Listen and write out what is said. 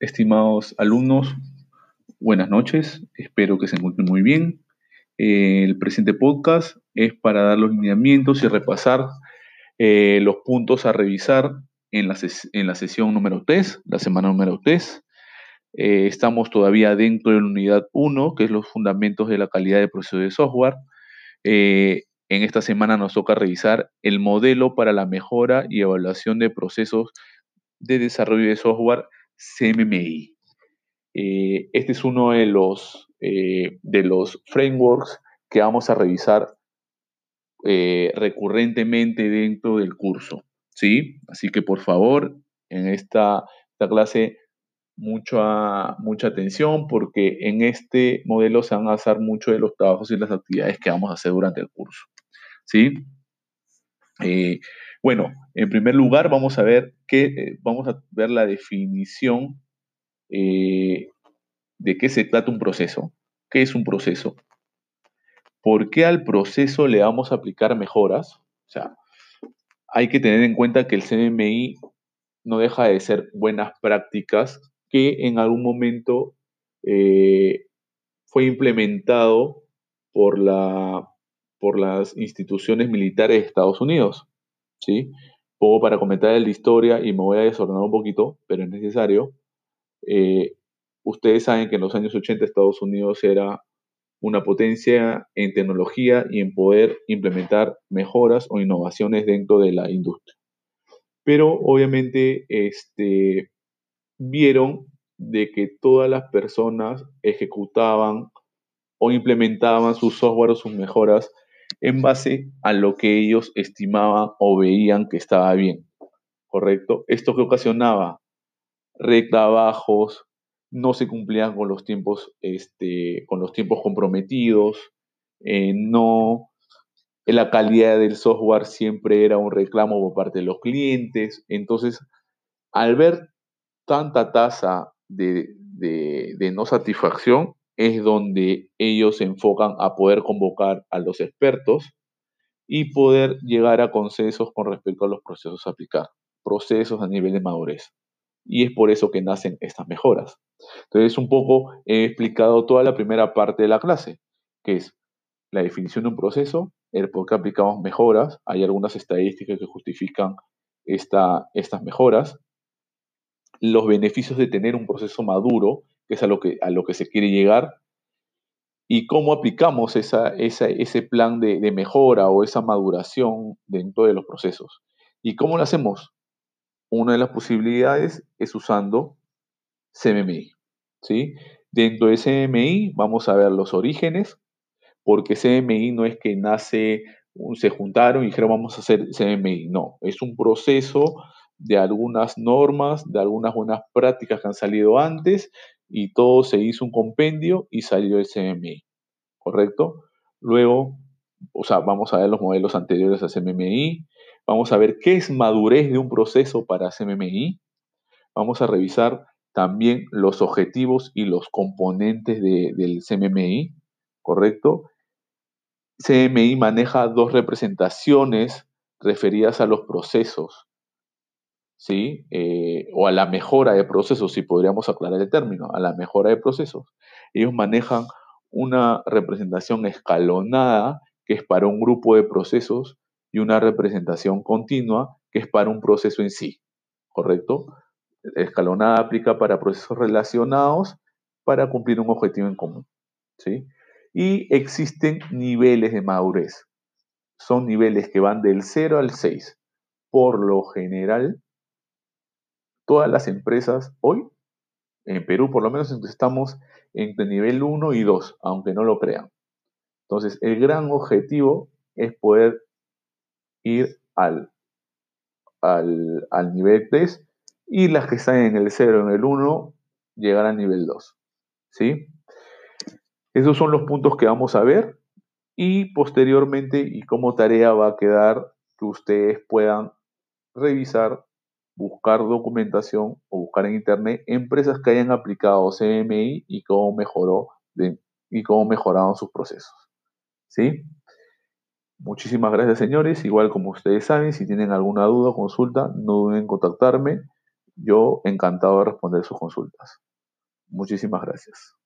Estimados alumnos, buenas noches. Espero que se encuentren muy bien. Eh, el presente podcast es para dar los lineamientos y repasar eh, los puntos a revisar en la, sesión número 3, la semana número 3. Eh, estamos todavía dentro de la unidad 1, que es los fundamentos de la calidad de proceso de software. en esta semana nos toca revisar el modelo para la mejora y evaluación de procesos de desarrollo de software CMMI. Eh, este es uno de los, eh, de los frameworks que vamos a revisar eh, recurrentemente dentro del curso. ¿sí? Así que por favor, en esta, esta clase, mucha, mucha atención porque en este modelo se van a hacer muchos de los trabajos y las actividades que vamos a hacer durante el curso. ¿sí? Bueno, en primer lugar vamos a ver qué, eh, vamos a ver la definición eh, de qué se trata un proceso. ¿Qué es un proceso? ¿Por qué al proceso le vamos a aplicar mejoras? O sea, hay que tener en cuenta que el CMI no deja de ser buenas prácticas que en algún momento eh, fue implementado por, la, por las instituciones militares de Estados Unidos. ¿Sí? Poco para comentar la historia y me voy a desordenar un poquito, pero es necesario. Eh, ustedes saben que en los años 80 Estados Unidos era una potencia en tecnología y en poder implementar mejoras o innovaciones dentro de la industria. Pero obviamente este, vieron de que todas las personas ejecutaban o implementaban sus software o sus mejoras en base a lo que ellos estimaban o veían que estaba bien, ¿correcto? Esto que ocasionaba retrabajos, no se cumplían con los tiempos, este, con los tiempos comprometidos, eh, no, la calidad del software siempre era un reclamo por parte de los clientes. Entonces, al ver tanta tasa de no satisfacción, es donde ellos se enfocan a poder convocar a los expertos y poder llegar a consensos con respecto a los procesos a aplicar, procesos a nivel de madurez. Y es por eso que nacen estas mejoras. Entonces, un poco he explicado toda la primera parte de la clase, que es la definición de un proceso, el por qué aplicamos mejoras, hay algunas estadísticas que justifican esta, estas mejoras, los beneficios de tener un proceso maduro que es a lo que, a lo que se quiere llegar, y cómo aplicamos ese plan de, mejora o esa maduración dentro de los procesos. ¿Y cómo lo hacemos? Una de las posibilidades es usando CMMI. ¿sí? Dentro de CMI vamos a ver los orígenes, porque CMI no es que nace, se juntaron y dijeron vamos a hacer CMI. No, es un proceso de algunas normas, de algunas buenas prácticas que han salido antes y todo se hizo un compendio y salió el CMI, ¿correcto? Luego, o sea, vamos a ver los modelos anteriores a CMMI, vamos a ver qué es madurez de un proceso para CMMI, vamos a revisar también los objetivos y los componentes del CMMI, ¿correcto? CMI maneja dos representaciones referidas a los procesos. ¿Sí? Eh, o a la mejora de procesos, si podríamos aclarar el término, a la mejora de procesos. Ellos manejan una representación escalonada, que es para un grupo de procesos, y una representación continua, que es para un proceso en sí, ¿correcto? Escalonada aplica para procesos relacionados para cumplir un objetivo en común, ¿sí? Y existen niveles de madurez. Son niveles que van del 0 al 6. Por lo general, todas las empresas hoy, en Perú por lo menos estamos entre nivel 1 y 2, aunque no lo crean. Entonces, el gran objetivo es poder ir al, al, nivel 3 y las que están en el 0, en el 1, llegar al nivel 2. ¿Sí? Esos son los puntos que vamos a ver y posteriormente y como tarea va a quedar que ustedes puedan revisar buscar documentación o buscar en internet empresas que hayan aplicado CMI y cómo mejoró y cómo mejoraron sus procesos. ¿Sí? Muchísimas gracias, señores. Igual como ustedes saben, si tienen alguna duda o consulta, no duden en contactarme. yo encantado de responder sus consultas. Muchísimas gracias.